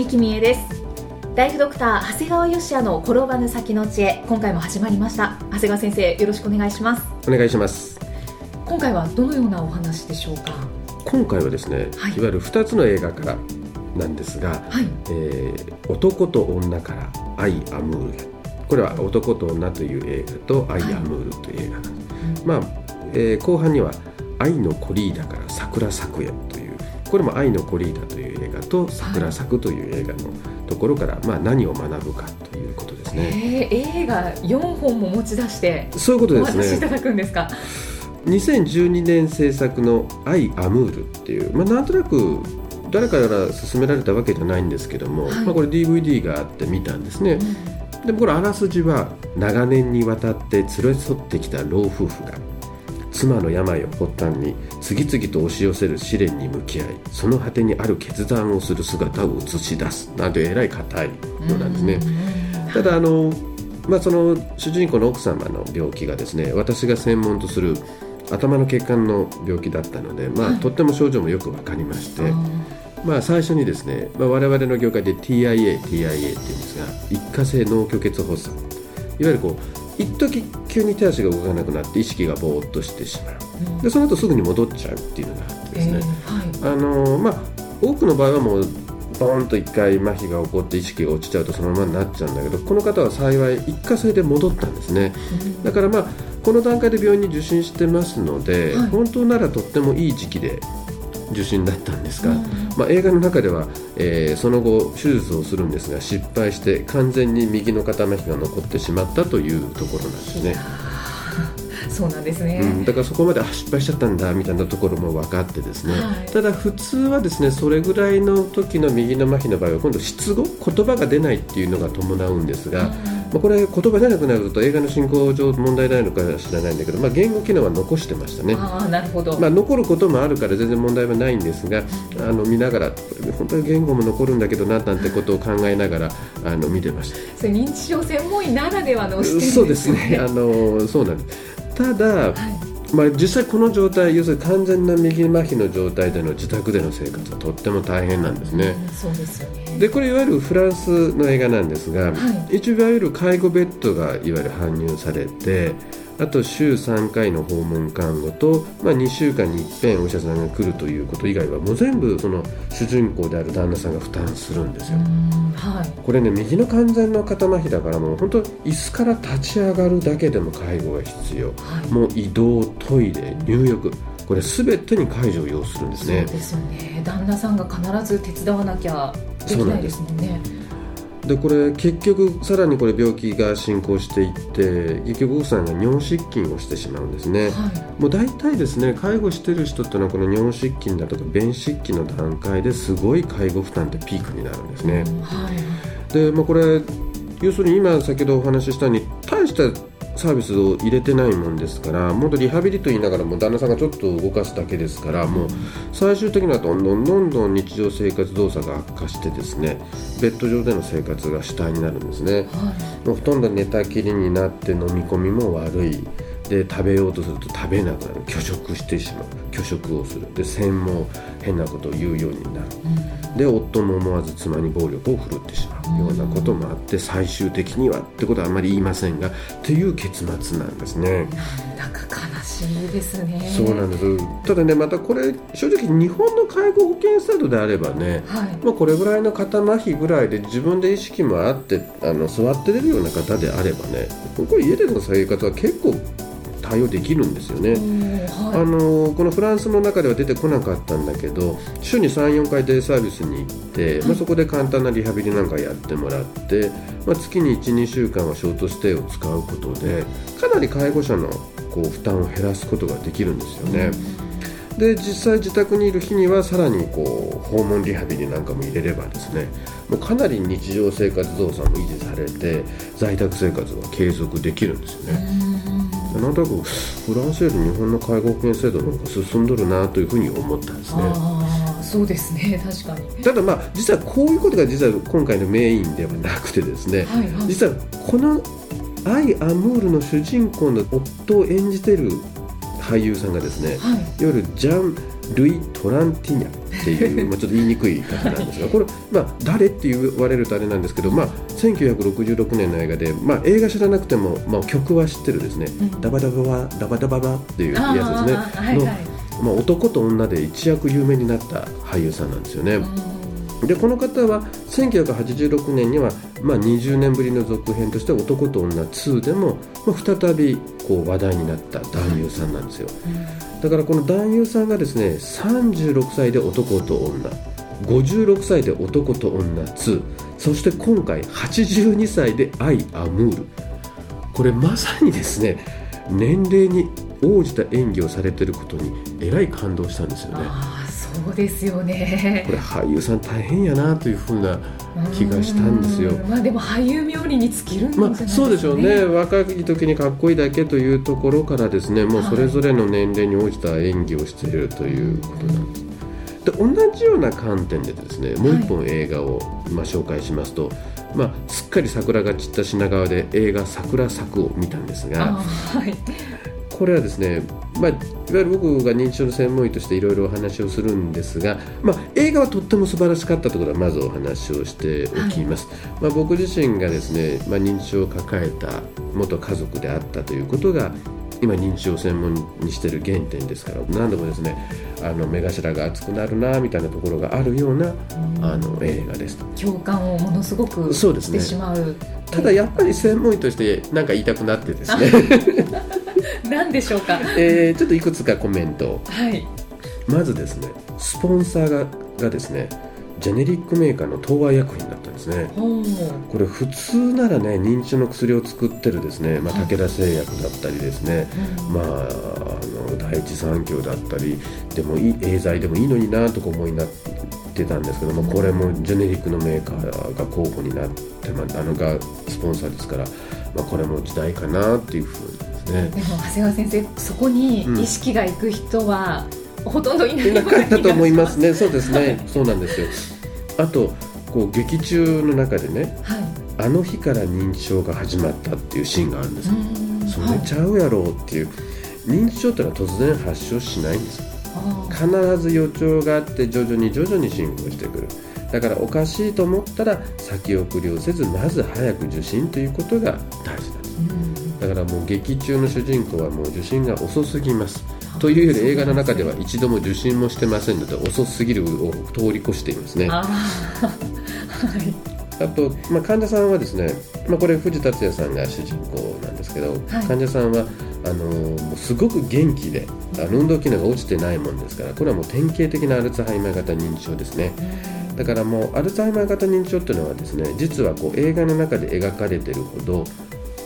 生きみえです。ライフドクター長谷川芳也の転ばぬ先の知恵。今回も始まりました。長谷川先生よろしくお願いします。お願いします。今回はどのようなお話でしょうか？今回はですね、はい。い、わゆる2つの映画からなんですがはい「えー男と女からアイ・アムール」これは「男と女」という映画と「アイ・アムール」という映画なんです、まあ、えー後半には「愛のコリーダから桜咲くへ」というこれも「愛のコリーダ」という映画と「桜咲く」という映画のところから、まあ、何を学ぶかということですね。えー、映画4本も持ち出してそういうことおですね。話しいただくんですか？2012年制作の「アイ・アムール」っていう、まあ、なんとなく誰かから勧められたわけじゃないんですけども、はい。まあ、これ DVD があって見たんですね、でもこれあらすじは長年にわたって連れ添ってきた老夫婦が妻の病を発端に次々と押し寄せる試練に向き合いその果てにある決断をする姿を映し出す。なんてえらい硬いのなんですね、ただあの、まあ、その主人公の奥様の病気がですね私が専門とする頭の血管の病気だったので、まあはい。とっても症状もよく分かりまして、まあ、最初にですね、まあ、我々の業界で TIA、TIA っていうんですが一過性脳虚血発作。いわゆるこう一時急に手足が動かなくなって意識がぼーっとしてしまう。でその後すぐに戻っちゃうっていうのがあってですね、えーはい。あのまあ、多くの場合はもうボーンと一回麻痺が起こって意識が落ちちゃうとそのままになっちゃうんだけどこの方は幸い一過性で戻ったんですね。だからまあこの段階で病院に受診してますので、はい。本当ならとってもいい時期で受診だったんですが、うんまあ、映画の中では、えーその後手術をするんですが失敗して完全に右の肩麻痺が残ってしまったというところなんですね。そうなんですね、うん、だからそこまであ失敗しちゃったんだみたいなところも分かってですね、はい。ただ普通はですねそれぐらいの時の右の麻痺の場合は今度失語言葉が出ないっていうのが伴うんですが、まあ、これ言葉出なくなると映画の進行上問題ないのか知らないんだけど、まあ、言語機能は残してましたね。ああなるほど、まあ、残ることもあるから全然問題はないんですがあの見ながら本当に言語も残るんだけどななんてことを考えながらあの見てました。それ認知症専門医ならではの視点ですそうですね。あのそうなんですただ、はい。まあ、実際この状態要するに完全な右麻痺の状態での自宅での生活はとっても大変なんですね。うんそうですよね。でこれいわゆるフランスの映画なんですが、は一応いわゆる介護ベッドがいわゆる搬入されてあと週3回の訪問看護と、まあ、2週間に一遍お医者さんが来るということ以外はもう全部その主人公である旦那さんが負担するんですよ。うんはい。これね右の完全の肩麻痺だからもう本当椅子から立ち上がるだけでも介護が必要。はい。もう移動トイレ入浴これ全てに介助を要するんですね。そうですよね。旦那さんが必ず手伝わなきゃできないですもんねでこれ結局さらにこれ病気が進行していって結局奥さんが尿失禁をしてしまうんですね。はい。もう大体ですね介護してる人ってのはこの尿失禁だとか便失禁の段階ですごい介護負担ってピークになるんですね、うん。はい。で、まあ、これ要するに今先ほどお話ししたように大したサービスを入れてないもんですからもっとリハビリと言いながらも旦那さんがちょっと動かすだけですからもう最終的にはどんどんどんどん日常生活動作が悪化してですねベッド上での生活が主体になるんですね。はい。もうほとんど寝たきりになって飲み込みも悪い。で食べようとすると食べなくなる。拒食してしまう拒食をする。で線も変なことを言うようになる。で夫も思わず妻に暴力を振るってしまう。ようなこともあって最終的にはってことはあまり言いませんがという結末なんですね。なんか悲しいですね。そうなんです。ただねまたこれ正直日本の介護保険制度であればねはい。まあ、これぐらいの肩麻痺ぐらいで自分で意識もあってあの座って出るような方であればねこれ家での生活は結構対応できるんですよね、はい、あのこのフランスの中では出てこなかったんだけど週に34回デイサービスに行って、はい、まあ、そこで簡単なリハビリなんかやってもらって、まあ、月に12週間はショートステイを使うことでかなり介護者のこう負担を減らすことができるんですよね。で実際自宅にいる日にはさらにこう訪問リハビリなんかも入れればですねもうかなり日常生活動作も維持されて在宅生活は継続できるんですよね。なんとなくフランスより日本の介護保険制度の方が進んどるなというふうに思ったんですね。そうですね。確かに。ただまあ実はこういうことが実は今回のメインではなくてですね、はいはい、実はこのアイ・アムールの主人公の夫を演じてる俳優さんがですね、はい、いわゆるジャン・ルイ・トランティニャっていうまあちょっと言いにくい方なんですがこれ、まあ、誰って言われるとあれなんですけど、まあ、1966年の映画で、まあ、映画知らなくても、まあ、曲は知ってるですね、うん、ダバダババダバダババっていうやつですね、はいはい、の、まあ、男と女で一躍有名になった俳優さんなんですよね。でこの方は1986年には、まあ、20年ぶりの続編として「男と女2」でも、まあ、再びこう話題になった男優さんなんですよ、だからこの男優さんがですね36歳で男と女56歳で男と女2そして今回82歳で「アイ・アムール」これまさにですね年齢に応じた演技をされていることにえらい感動したんですよね。そうですよねこれ俳優さん大変やなというふうな気がしたんですよ。まあでも俳優冥利に尽きるね、まあ、そうでしょうね若い時にかっこいいだけというところからですねもうそれぞれの年齢に応じた演技をしているということなんです。で同じような観点でですねもう一本映画を、まあ、紹介しますと、まあ、すっかり桜が散った品川で映画「桜咲く」を見たんですが、はい、これはですね、まあ、いわゆる僕が認知症の専門医としていろいろお話をするんですが、まあ、映画はとっても素晴らしかったとことはまずお話をしておきます、はい、まあ、僕自身がですね、まあ、認知症を抱えた元家族であったということが今認知症を専門にしている原点ですから何度もですねあの目頭が熱くなるなみたいなところがあるような、あの映画です共感をものすごくしてしまう。ただやっぱり専門医として何か言いたくなってですね。何でしょうか、えー、ちょっといくつかコメント、はい、まずですねスポンサーががですねジェネリックメーカーの東和薬品だったんですね。これ普通ならね認知症の薬を作ってるですね、まあ、武田製薬だったりですね、まああの第一三共だったりでもいいエーザイでもいいのになとか思いになってたんですけどもこれもジェネリックのメーカーが候補になって、まあ、あのがスポンサーですから、まあ、これも時代かなっていうふうにですね。でも長谷川先生そこに意識がいく人は、ほとんどいないなかったと思いますね。そうですね。そうなんですよあとこう劇中の中でね、はい、あの日から認知症が始まったっていうシーンがあるんですそれちゃうやろうっていう、はい、認知症ってのは突然発症しないんです。必ず予兆があって徐々に徐々に進行してくる。だからおかしいと思ったら先送りをせずまず早く受診ということが大事なんです。だからもう劇中の主人公はもう受診が遅すぎますというより映画の中では一度も受診もしてませんので遅すぎるを通り越していますね。あ,、はい、あと、まあ、患者さんはですね、まあ、これ藤達也さんが主人公なんですけど、はい、患者さんはあのもうすごく元気であの運動機能が落ちてないもんですからこれはもう典型的なアルツハイマー型認知症ですね。だからもうアルツハイマー型認知症っていうのはですね実はこう映画の中で描かれてるほど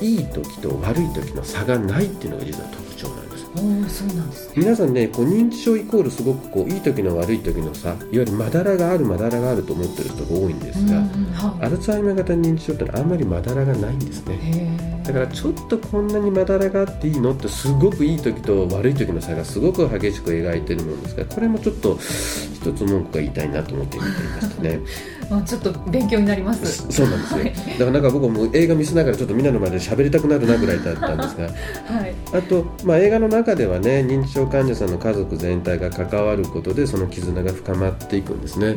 いい時と悪い時の差がないっていうのが実は特徴なんです。そうなんです、ね、皆さんねこう認知症イコールすごくこういい時の悪い時の差いわゆるまだらがあるまだらがあると思ってる人が多いんですが、はい、アルツハイマー型認知症ってのはあんまりまだらがないんですねだからちょっとこんなにまだらがあっていいのってすごくいい時と悪い時の差がすごく激しく描いてるものですがこれもちょっと一つ文句が言いたいなと思って見ていましたね。まあちょっと勉強になります。そうなんですよ、はい、だからなんか僕も映画見せながらちょっとみんなの前で喋りたくなるなぐらいだったんですが、はい、あと、まあ、映画の中ではね認知症患者さんの家族全体が関わることでその絆が深まっていくんですね、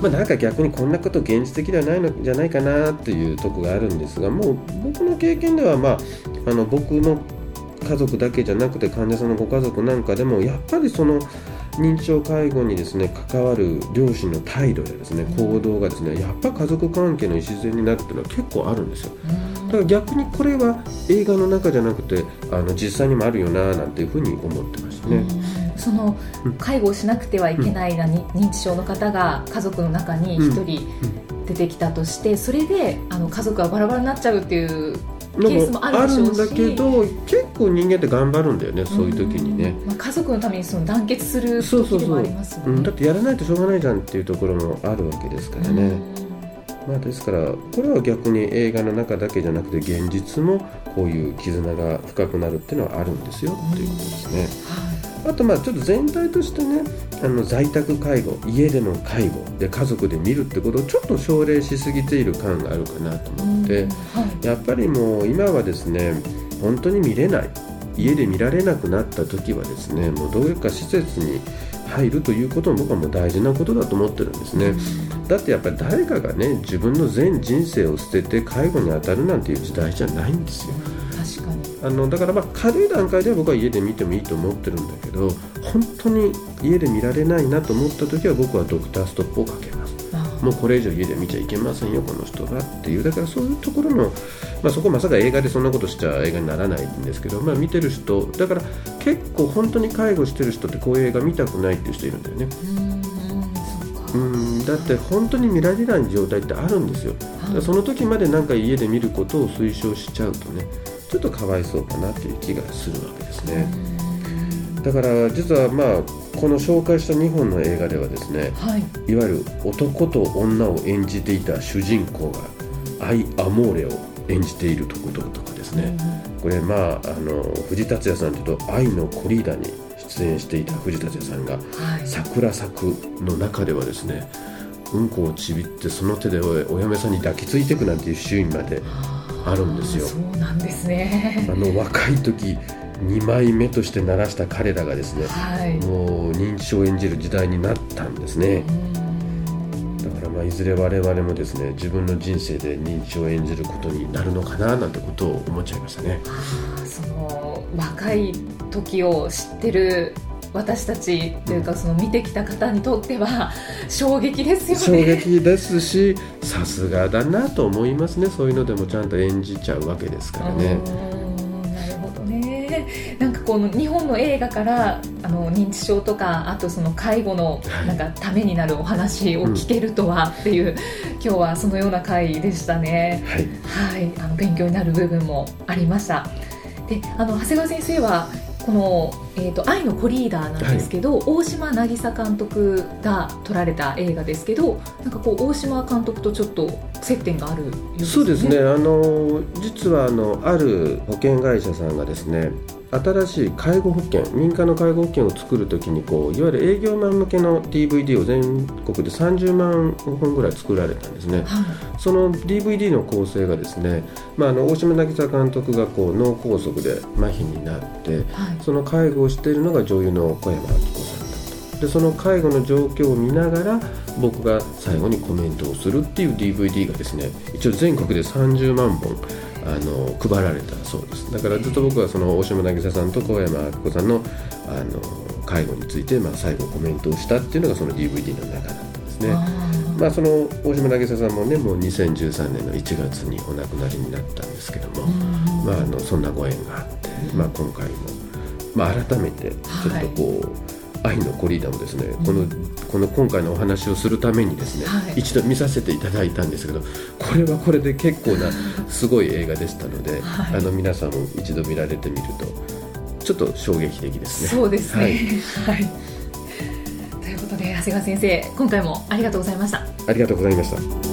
まあ、なんか逆にこんなこと現実的ではないのじゃないかなっていうとこがあるんですがもう僕の経験では、まあ、あの僕の家族だけじゃなくて患者さんのご家族なんかでもやっぱりその認知症介護にですね関わる両親の態度やですね行動がですねやっぱ家族関係の礎になるっていうのは結構あるんですよ。から逆にこれは映画の中じゃなくてあの実際にもあるよななんていうふうに思ってましたね。その介護をしなくてはいけないな、認知症の方が家族の中に1人出てきたとして、それであの家族がバラバラになっちゃうっていうケースもあるんだけど結構人間って頑張るんだよねそういう時にね、まあ、家族のためにその団結する時でもありますもんね、うん、だってやらないとしょうがないじゃんっていうところもあるわけですからね、まあ、ですからこれは逆に映画の中だけじゃなくて現実もこういう絆が深くなるっていうのはあるんですよっていうことですね。あとまあちょっと全体としてねあの在宅介護家での介護で家族で見るってことをちょっと奨励しすぎている感があるかなと思って、はい、やっぱりもう今はですね本当に見れない家で見られなくなった時はですねもうどういうか施設に入るということも僕はもう大事なことだと思ってるんですね。だってやっぱり誰かがね自分の全人生を捨てて介護に当たるなんていう時代じゃないんですよ。あのだからまあ軽い段階では僕は家で見てもいいと思ってるんだけど本当に家で見られないなと思った時は僕はドクターストップをかけます。もうこれ以上家で見ちゃいけませんよこの人は。っていうだからそういうところの、まあ、そこまさか映画でそんなことしちゃ映画にならないんですけど、まあ、見てる人だから結構本当に介護してる人ってこういう映画見たくないっていう人いるんだよね。うんだって本当に見られない状態ってあるんですよ、その時までなんか家で見ることを推奨しちゃうとねちょっとかわいそうかなという気がするわけですね。だから実はまあこの紹介した2本の映画ではですね、はい、いわゆる男と女を演じていた主人公がアイ・アモーレを演じているところとかですね、これまああの藤達也さんというと「愛のコリーダ」に出演していた藤達也さんが「桜咲く」の中ではですねうんこをちびってその手でお嫁さんに抱きついていくなんていうシーンまで。あるんですよ。そうなんですねあの若い時2枚目として鳴らした彼らがですね、はい、もう認知症を演じる時代になったんですね。だからまあいずれ我々もですね自分の人生で認知症を演じることになるのかななんてことを思っちゃいましたね。その若い時を知ってる私たちというかその見てきた方にとっては衝撃ですよね。衝撃ですしさすがだなと思いますね。そういうのでもちゃんと演じちゃうわけですからね。なるほどね。なんかこの日本の映画からあの認知症とかあとその介護のなんかためになるお話を聞けるとはっていう、うん、今日はそのような回でしたね。はい、はい、あの勉強になる部分もありました。であの長谷川先生はこの、えーと「愛のコリーダー」なんですけど、はい、大島渚監督が撮られた映画ですけどなんかこう大島監督とちょっと接点があるようですね。そうですねあの実はあのある保険会社さんがですね新しい介護保険民間の介護保険を作るときにこういわゆる営業マン向けの DVD を全国で30万本ぐらい作られたんですね、はい、その DVD の構成がですね、まあ、あの大島渚監督がこう脳梗塞で麻痺になって、はい、その介護をしているのが女優の小山明子さんだと。でその介護の状況を見ながら僕が最後にコメントをするっていう DVD がですね一応全国で30万本あの配られたそうです。だからずっと僕はその大島渚さんと小山明子さんのあの介護について、まあ、最後コメントをしたっていうのがその DVD の中だったんですね。まあ、その大島渚さんもねもう2013年の1月にお亡くなりになったんですけども、まあ、あのそんなご縁があって、まあ、今回も、まあ、改めてちょっとこう、はい。愛のコリーダもですね、このこの今回のお話をするためにですね、はい、一度見させていただいたんですけどこれはこれで結構なすごい映画でしたので、はい、あの皆さんも一度見られてみるとちょっと衝撃的ですね。そうですね、はい、はい、ということで長谷川先生今回もありがとうございました。ありがとうございました。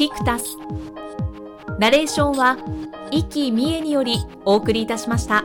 キクタスナレーションは生きみえによりお送りいたしました。